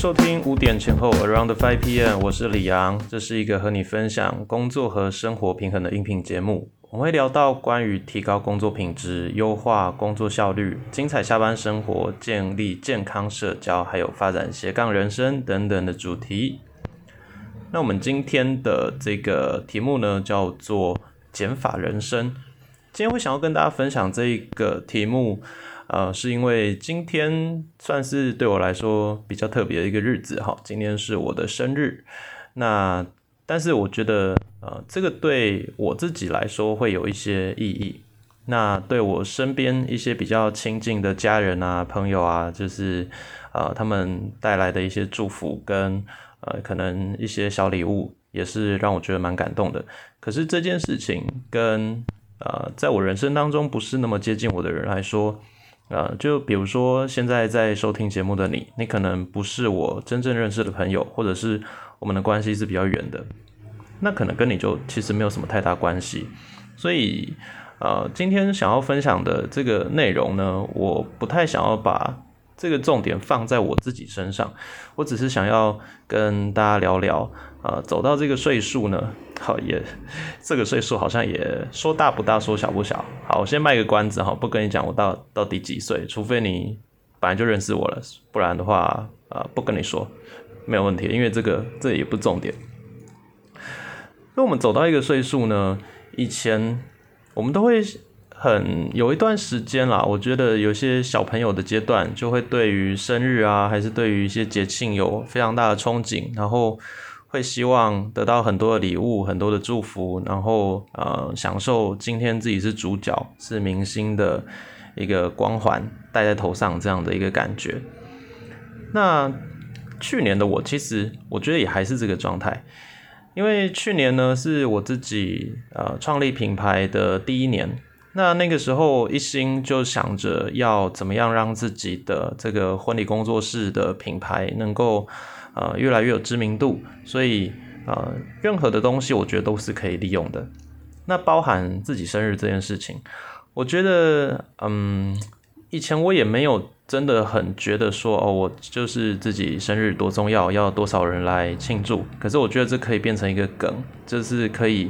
收听五点前后 Around Five PM，我是李阳，这是一个和你分享工作和生活平衡的音频节目。我们会聊到关于提高工作品质、优化工作效率、精彩下班生活、建立健康社交，还有发展斜杠人生等等的主题。那我们今天的这个题目呢，叫做减法人生。今天会想要跟大家分享这一个题目。呃，是因为今天算是对我来说比较特别的一个日子哈，今天是我的生日。那但是我觉得，呃，这个对我自己来说会有一些意义。那对我身边一些比较亲近的家人啊、朋友啊，就是呃，他们带来的一些祝福跟呃，可能一些小礼物，也是让我觉得蛮感动的。可是这件事情跟呃，在我人生当中不是那么接近我的人来说。呃，就比如说现在在收听节目的你，你可能不是我真正认识的朋友，或者是我们的关系是比较远的，那可能跟你就其实没有什么太大关系。所以，呃，今天想要分享的这个内容呢，我不太想要把这个重点放在我自己身上，我只是想要跟大家聊聊，呃，走到这个岁数呢。好也，这个岁数好像也说大不大，说小不小。好，我先卖个关子哈，不跟你讲我到到底几岁，除非你本来就认识我了，不然的话啊，不跟你说没有问题，因为这个这也不重点。那我们走到一个岁数呢，以前我们都会很有一段时间啦，我觉得有些小朋友的阶段就会对于生日啊，还是对于一些节庆有非常大的憧憬，然后。会希望得到很多的礼物，很多的祝福，然后呃享受今天自己是主角，是明星的一个光环戴在头上这样的一个感觉。那去年的我其实我觉得也还是这个状态，因为去年呢是我自己呃创立品牌的第一年，那那个时候一心就想着要怎么样让自己的这个婚礼工作室的品牌能够。呃，越来越有知名度，所以呃，任何的东西我觉得都是可以利用的。那包含自己生日这件事情，我觉得，嗯，以前我也没有真的很觉得说，哦，我就是自己生日多重要，要多少人来庆祝。可是我觉得这可以变成一个梗，就是可以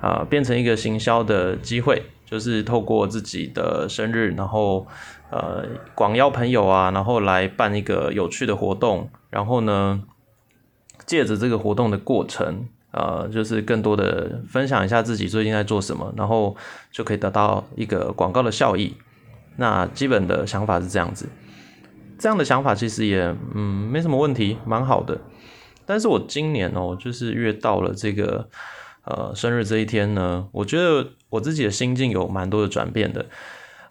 啊，变成一个行销的机会，就是透过自己的生日，然后呃，广邀朋友啊，然后来办一个有趣的活动。然后呢，借着这个活动的过程，呃，就是更多的分享一下自己最近在做什么，然后就可以得到一个广告的效益。那基本的想法是这样子，这样的想法其实也嗯没什么问题，蛮好的。但是我今年哦，就是越到了这个呃生日这一天呢，我觉得我自己的心境有蛮多的转变的。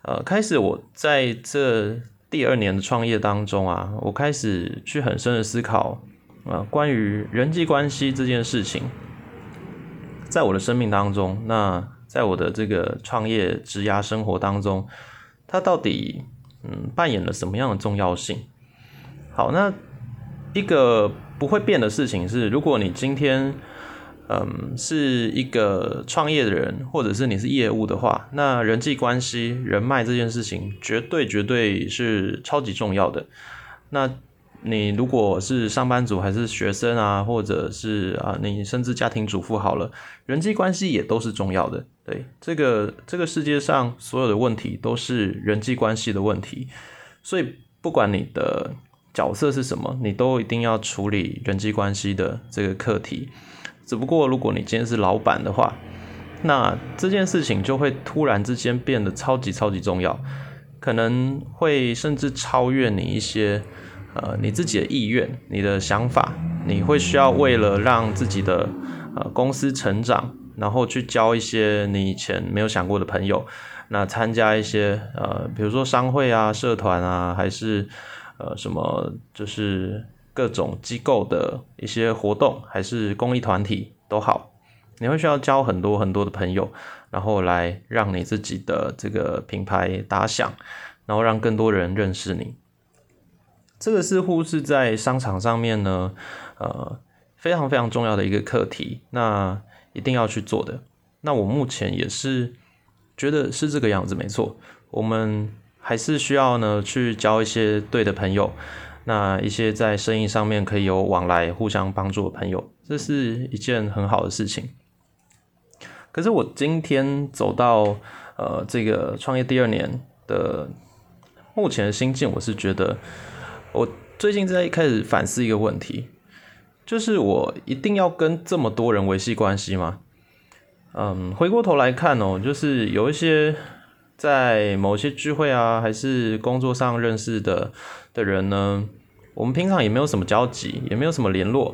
呃，开始我在这。第二年的创业当中啊，我开始去很深的思考，啊，关于人际关系这件事情，在我的生命当中，那在我的这个创业职涯生活当中，它到底嗯扮演了什么样的重要性？好，那一个不会变的事情是，如果你今天。嗯，是一个创业的人，或者是你是业务的话，那人际关系、人脉这件事情，绝对绝对是超级重要的。那你如果是上班族，还是学生啊，或者是啊，你甚至家庭主妇好了，人际关系也都是重要的。对，这个这个世界上所有的问题都是人际关系的问题，所以不管你的角色是什么，你都一定要处理人际关系的这个课题。只不过，如果你今天是老板的话，那这件事情就会突然之间变得超级超级重要，可能会甚至超越你一些呃你自己的意愿、你的想法。你会需要为了让自己的呃公司成长，然后去交一些你以前没有想过的朋友，那参加一些呃比如说商会啊、社团啊，还是呃什么就是。各种机构的一些活动，还是公益团体都好，你会需要交很多很多的朋友，然后来让你自己的这个品牌打响，然后让更多人认识你。这个似乎是在商场上面呢，呃，非常非常重要的一个课题，那一定要去做的。那我目前也是觉得是这个样子，没错。我们还是需要呢去交一些对的朋友。那一些在生意上面可以有往来、互相帮助的朋友，这是一件很好的事情。可是我今天走到呃这个创业第二年的目前的心境，我是觉得我最近在开始反思一个问题，就是我一定要跟这么多人维系关系吗？嗯，回过头来看哦，就是有一些在某些聚会啊，还是工作上认识的的人呢，我们平常也没有什么交集，也没有什么联络，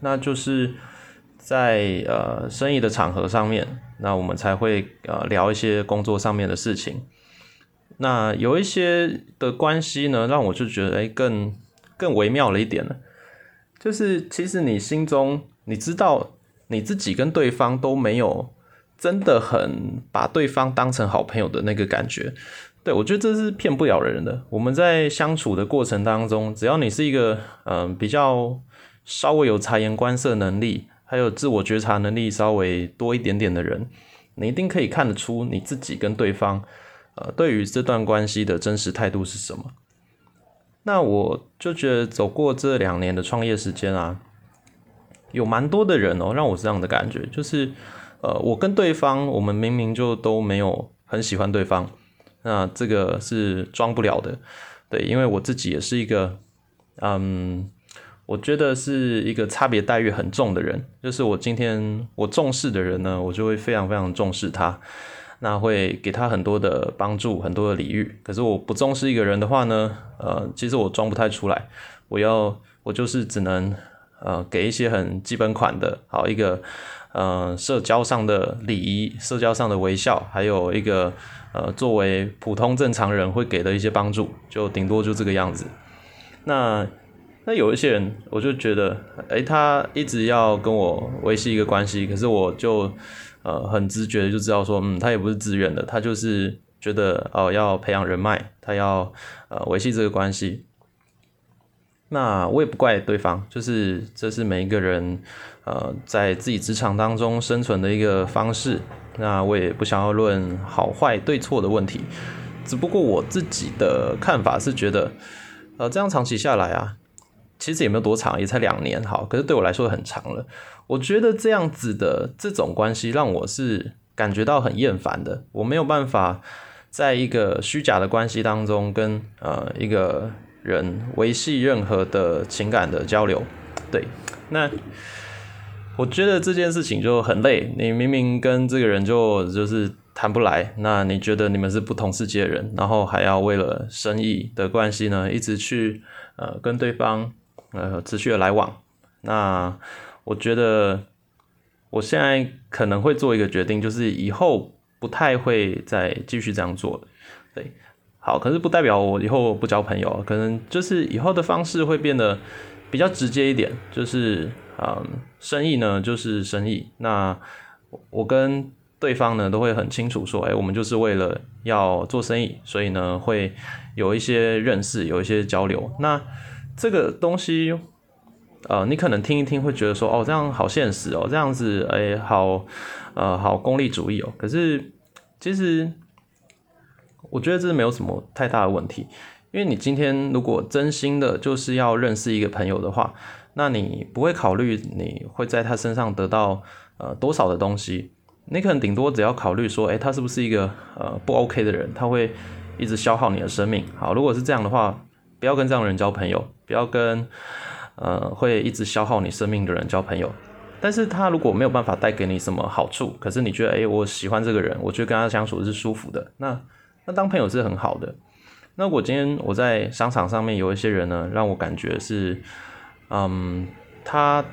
那就是在呃生意的场合上面，那我们才会呃聊一些工作上面的事情。那有一些的关系呢，让我就觉得哎，更更微妙了一点了，就是其实你心中你知道。你自己跟对方都没有真的很把对方当成好朋友的那个感觉，对我觉得这是骗不了人的。我们在相处的过程当中，只要你是一个嗯比较稍微有察言观色能力，还有自我觉察能力稍微多一点点的人，你一定可以看得出你自己跟对方呃对于这段关系的真实态度是什么。那我就觉得走过这两年的创业时间啊。有蛮多的人哦，让我这样的感觉，就是，呃，我跟对方，我们明明就都没有很喜欢对方，那这个是装不了的，对，因为我自己也是一个，嗯，我觉得是一个差别待遇很重的人，就是我今天我重视的人呢，我就会非常非常重视他，那会给他很多的帮助，很多的礼遇，可是我不重视一个人的话呢，呃，其实我装不太出来，我要我就是只能。呃，给一些很基本款的，好一个，呃，社交上的礼仪，社交上的微笑，还有一个，呃，作为普通正常人会给的一些帮助，就顶多就这个样子。那那有一些人，我就觉得，哎，他一直要跟我维系一个关系，可是我就，呃，很直觉的就知道说，嗯，他也不是自愿的，他就是觉得，哦，要培养人脉，他要，呃，维系这个关系。那我也不怪对方，就是这是每一个人，呃，在自己职场当中生存的一个方式。那我也不想要论好坏对错的问题，只不过我自己的看法是觉得，呃，这样长期下来啊，其实也没有多长，也才两年，好，可是对我来说很长了。我觉得这样子的这种关系让我是感觉到很厌烦的，我没有办法在一个虚假的关系当中跟呃一个。人维系任何的情感的交流，对，那我觉得这件事情就很累。你明明跟这个人就就是谈不来，那你觉得你们是不同世界的人，然后还要为了生意的关系呢，一直去呃跟对方呃持续的来往。那我觉得我现在可能会做一个决定，就是以后不太会再继续这样做了，对。好，可是不代表我以后不交朋友，可能就是以后的方式会变得比较直接一点，就是嗯，生意呢就是生意，那我跟对方呢都会很清楚说，哎，我们就是为了要做生意，所以呢会有一些认识，有一些交流。那这个东西，呃，你可能听一听会觉得说，哦，这样好现实哦，这样子，哎，好，呃，好功利主义哦。可是其实。我觉得这是没有什么太大的问题，因为你今天如果真心的就是要认识一个朋友的话，那你不会考虑你会在他身上得到呃多少的东西，你可能顶多只要考虑说，哎，他是不是一个呃不 OK 的人，他会一直消耗你的生命。好，如果是这样的话，不要跟这样的人交朋友，不要跟呃会一直消耗你生命的人交朋友。但是他如果没有办法带给你什么好处，可是你觉得，哎，我喜欢这个人，我觉得跟他相处是舒服的，那。那当朋友是很好的。那我今天我在商场上面有一些人呢，让我感觉是，嗯，他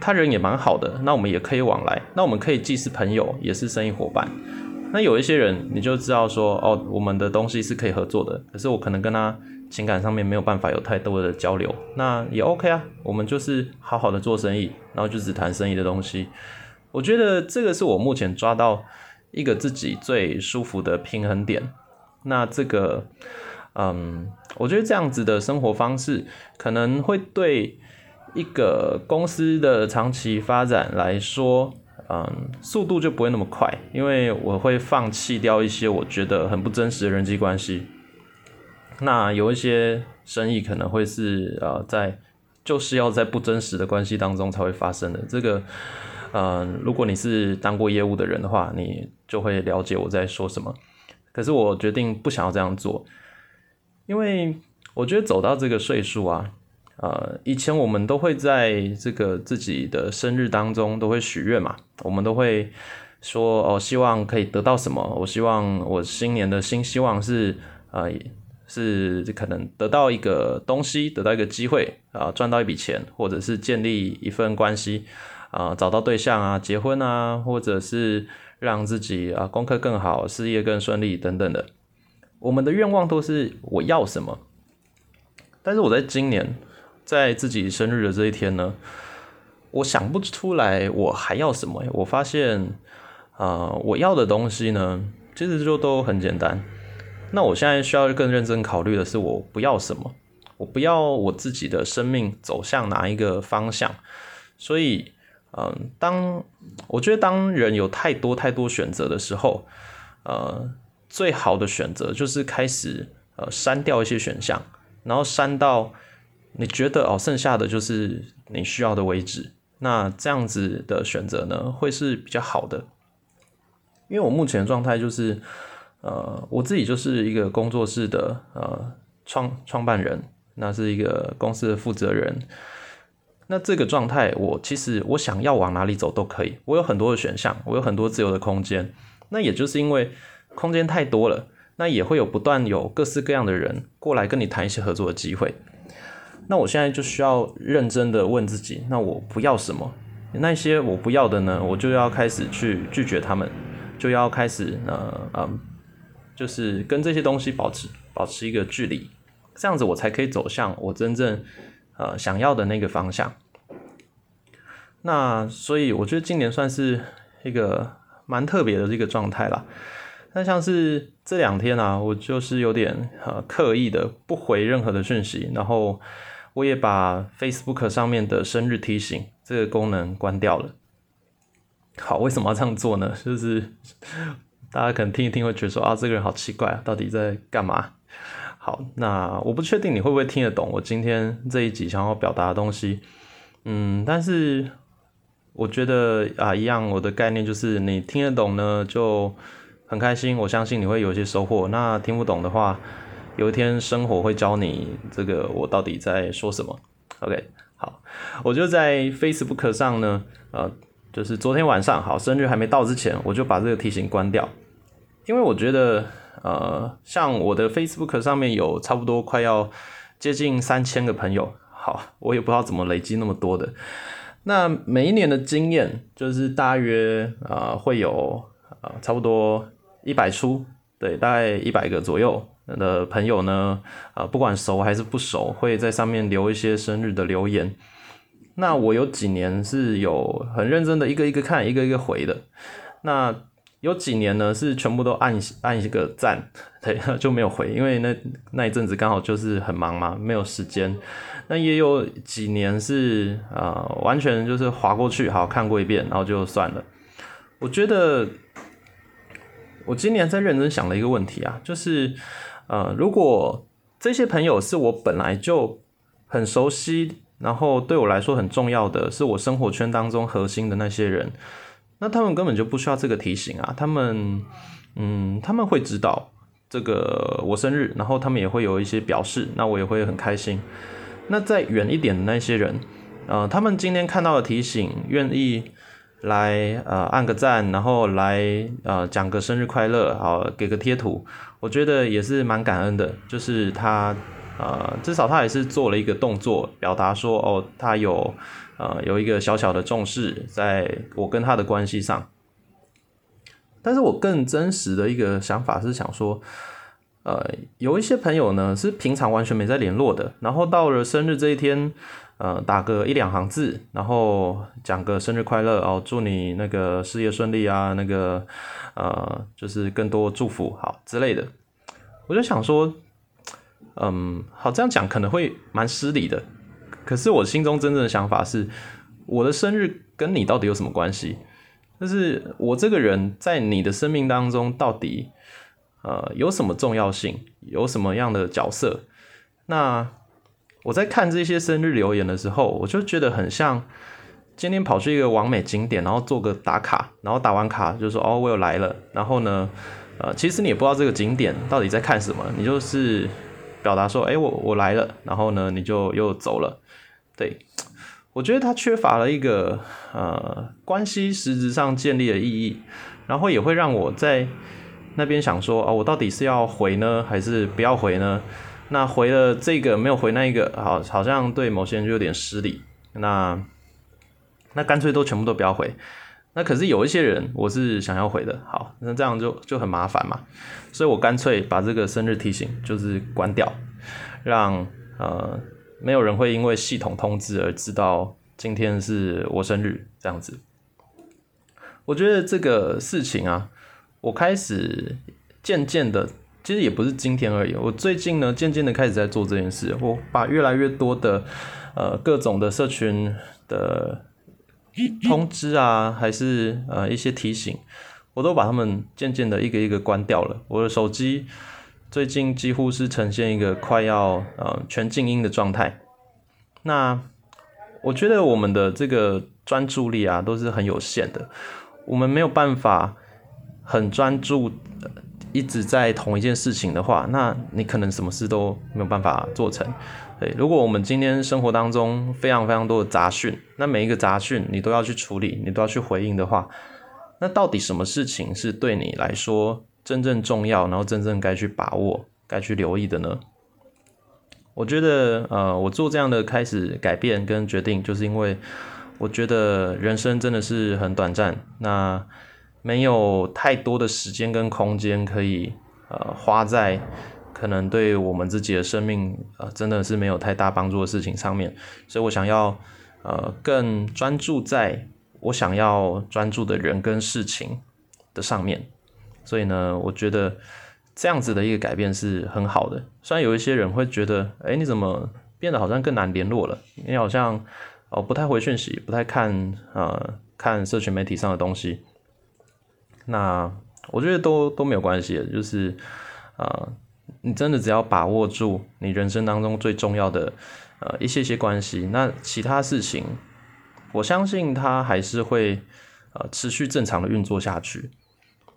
他人也蛮好的。那我们也可以往来，那我们可以既是朋友，也是生意伙伴。那有一些人，你就知道说，哦，我们的东西是可以合作的。可是我可能跟他情感上面没有办法有太多的交流，那也 OK 啊。我们就是好好的做生意，然后就只谈生意的东西。我觉得这个是我目前抓到一个自己最舒服的平衡点。那这个，嗯，我觉得这样子的生活方式可能会对一个公司的长期发展来说，嗯，速度就不会那么快，因为我会放弃掉一些我觉得很不真实的人际关系。那有一些生意可能会是呃在就是要在不真实的关系当中才会发生的。这个，呃，如果你是当过业务的人的话，你就会了解我在说什么。可是我决定不想要这样做，因为我觉得走到这个岁数啊。呃，以前我们都会在这个自己的生日当中都会许愿嘛，我们都会说哦，希望可以得到什么？我希望我新年的新希望是呃，是可能得到一个东西，得到一个机会啊，赚到一笔钱，或者是建立一份关系啊，找到对象啊，结婚啊，或者是让自己啊功课更好，事业更顺利等等的。我们的愿望都是我要什么，但是我在今年。在自己生日的这一天呢，我想不出来我还要什么。我发现，啊，我要的东西呢，其实就都很简单。那我现在需要更认真考虑的是，我不要什么？我不要我自己的生命走向哪一个方向？所以，嗯，当我觉得当人有太多太多选择的时候，呃，最好的选择就是开始呃删掉一些选项，然后删到。你觉得哦，剩下的就是你需要的为止。那这样子的选择呢，会是比较好的。因为我目前的状态就是，呃，我自己就是一个工作室的呃创创办人，那是一个公司的负责人。那这个状态，我其实我想要往哪里走都可以，我有很多的选项，我有很多自由的空间。那也就是因为空间太多了，那也会有不断有各式各样的人过来跟你谈一些合作的机会。那我现在就需要认真的问自己，那我不要什么？那些我不要的呢？我就要开始去拒绝他们，就要开始呃嗯，就是跟这些东西保持保持一个距离，这样子我才可以走向我真正呃想要的那个方向。那所以我觉得今年算是一个蛮特别的这个状态啦。那像是这两天啊，我就是有点呃刻意的不回任何的讯息，然后。我也把 Facebook 上面的生日提醒这个功能关掉了。好，为什么要这样做呢？就是 大家可能听一听会觉得说啊，这个人好奇怪啊，到底在干嘛？好，那我不确定你会不会听得懂我今天这一集想要表达的东西。嗯，但是我觉得啊，一样，我的概念就是你听得懂呢，就很开心。我相信你会有一些收获。那听不懂的话，有一天，生活会教你这个我到底在说什么。OK，好，我就在 Facebook 上呢，呃，就是昨天晚上，好，生日还没到之前，我就把这个提醒关掉，因为我觉得，呃，像我的 Facebook 上面有差不多快要接近三千个朋友，好，我也不知道怎么累积那么多的。那每一年的经验就是大约啊会有啊差不多一百出，对，大概一百个左右。的朋友呢，啊，不管熟还是不熟，会在上面留一些生日的留言。那我有几年是有很认真的一个一个看，一个一个回的。那有几年呢，是全部都按按一个赞，对，就没有回，因为那那一阵子刚好就是很忙嘛，没有时间。那也有几年是啊，完全就是划过去，好看过一遍，然后就算了。我觉得我今年在认真想了一个问题啊，就是。呃，如果这些朋友是我本来就很熟悉，然后对我来说很重要的是我生活圈当中核心的那些人，那他们根本就不需要这个提醒啊。他们，嗯，他们会知道这个我生日，然后他们也会有一些表示，那我也会很开心。那再远一点的那些人，呃，他们今天看到的提醒，愿意。来呃按个赞，然后来呃讲个生日快乐，好给个贴图，我觉得也是蛮感恩的。就是他呃至少他也是做了一个动作，表达说哦他有呃有一个小小的重视，在我跟他的关系上。但是我更真实的一个想法是想说，呃有一些朋友呢是平常完全没在联络的，然后到了生日这一天。呃，打个一两行字，然后讲个生日快乐哦，祝你那个事业顺利啊，那个呃，就是更多祝福好之类的。我就想说，嗯，好这样讲可能会蛮失礼的。可是我心中真正的想法是，我的生日跟你到底有什么关系？就是我这个人在你的生命当中到底呃有什么重要性，有什么样的角色。那我在看这些生日留言的时候，我就觉得很像今天跑去一个完美景点，然后做个打卡，然后打完卡就说哦我又来了，然后呢，呃其实你也不知道这个景点到底在看什么，你就是表达说哎我我来了，然后呢你就又走了，对。我觉得它缺乏了一个呃关系实质上建立的意义，然后也会让我在那边想说啊，我到底是要回呢，还是不要回呢？那回了这个没有回那一个，好，好像对某些人就有点失礼。那那干脆都全部都不要回。那可是有一些人我是想要回的，好，那这样就就很麻烦嘛。所以我干脆把这个生日提醒就是关掉，让呃。没有人会因为系统通知而知道今天是我生日这样子。我觉得这个事情啊，我开始渐渐的，其实也不是今天而已。我最近呢，渐渐的开始在做这件事。我把越来越多的呃各种的社群的通知啊，还是呃一些提醒，我都把他们渐渐的一个一个关掉了。我的手机。最近几乎是呈现一个快要呃全静音的状态。那我觉得我们的这个专注力啊都是很有限的，我们没有办法很专注一直在同一件事情的话，那你可能什么事都没有办法做成。对，如果我们今天生活当中非常非常多的杂讯，那每一个杂讯你都要去处理，你都要去回应的话，那到底什么事情是对你来说？真正重要，然后真正该去把握、该去留意的呢？我觉得，呃，我做这样的开始改变跟决定，就是因为我觉得人生真的是很短暂，那没有太多的时间跟空间可以呃花在可能对我们自己的生命呃真的是没有太大帮助的事情上面，所以我想要呃更专注在我想要专注的人跟事情的上面。所以呢，我觉得这样子的一个改变是很好的。虽然有一些人会觉得，哎，你怎么变得好像更难联络了？你好像哦不太回讯息，不太看呃看社群媒体上的东西。那我觉得都都没有关系，就是啊，你真的只要把握住你人生当中最重要的呃一些些关系，那其他事情，我相信它还是会呃持续正常的运作下去。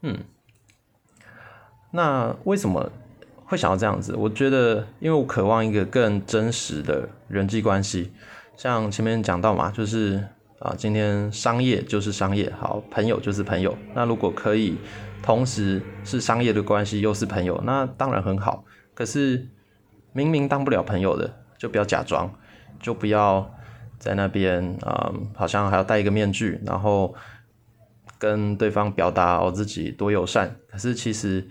嗯。那为什么会想要这样子？我觉得，因为我渴望一个更真实的人际关系。像前面讲到嘛，就是啊，今天商业就是商业，好，朋友就是朋友。那如果可以同时是商业的关系又是朋友，那当然很好。可是明明当不了朋友的，就不要假装，就不要在那边啊，好像还要戴一个面具，然后跟对方表达我自己多友善。可是其实。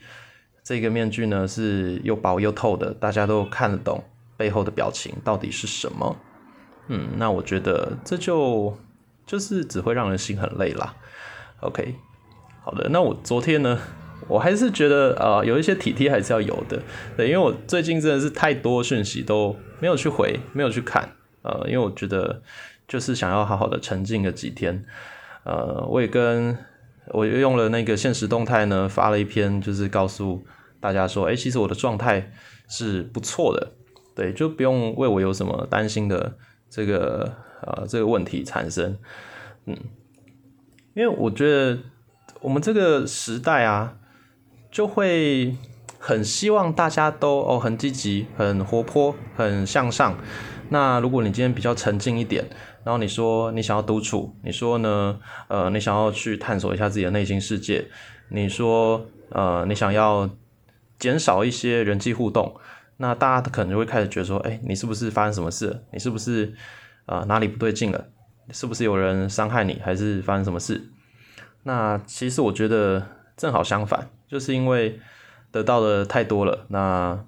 这个面具呢是又薄又透的，大家都看得懂背后的表情到底是什么。嗯，那我觉得这就就是只会让人心很累啦。OK，好的，那我昨天呢，我还是觉得呃有一些体贴还是要有的。对，因为我最近真的是太多讯息都没有去回，没有去看。呃，因为我觉得就是想要好好的沉浸个几天。呃，我也跟我用了那个现实动态呢发了一篇，就是告诉。大家说，哎，其实我的状态是不错的，对，就不用为我有什么担心的这个呃这个问题产生，嗯，因为我觉得我们这个时代啊，就会很希望大家都哦很积极、很活泼、很向上。那如果你今天比较沉静一点，然后你说你想要独处，你说呢，呃，你想要去探索一下自己的内心世界，你说呃，你想要。减少一些人际互动，那大家可能就会开始觉得说，哎，你是不是发生什么事？你是不是啊哪里不对劲了？是不是有人伤害你，还是发生什么事？那其实我觉得正好相反，就是因为得到的太多了。那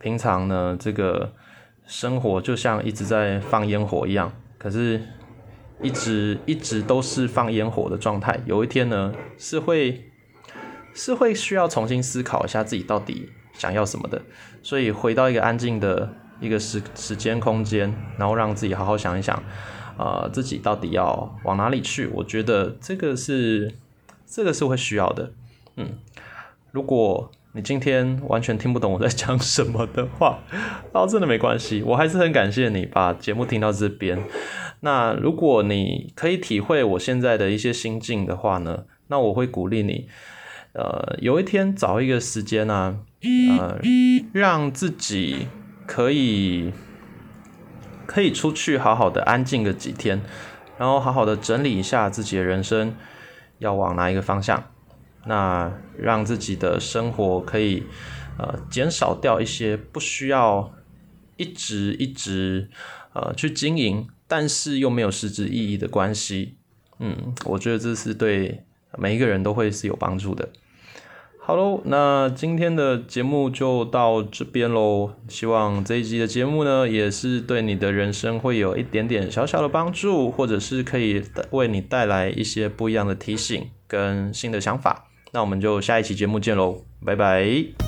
平常呢，这个生活就像一直在放烟火一样，可是一直一直都是放烟火的状态。有一天呢，是会。是会需要重新思考一下自己到底想要什么的，所以回到一个安静的一个时时间空间，然后让自己好好想一想，呃，自己到底要往哪里去？我觉得这个是这个是会需要的，嗯，如果你今天完全听不懂我在讲什么的话，然后真的没关系，我还是很感谢你把节目听到这边。那如果你可以体会我现在的一些心境的话呢，那我会鼓励你，呃，有一天找一个时间呢，呃，让自己可以可以出去好好的安静个几天，然后好好的整理一下自己的人生要往哪一个方向。那让自己的生活可以呃减少掉一些不需要一直一直呃去经营，但是又没有实质意义的关系，嗯，我觉得这是对每一个人都会是有帮助的。好喽，那今天的节目就到这边喽。希望这一集的节目呢，也是对你的人生会有一点点小小的帮助，或者是可以为你带来一些不一样的提醒跟新的想法。那我们就下一期节目见喽，拜拜。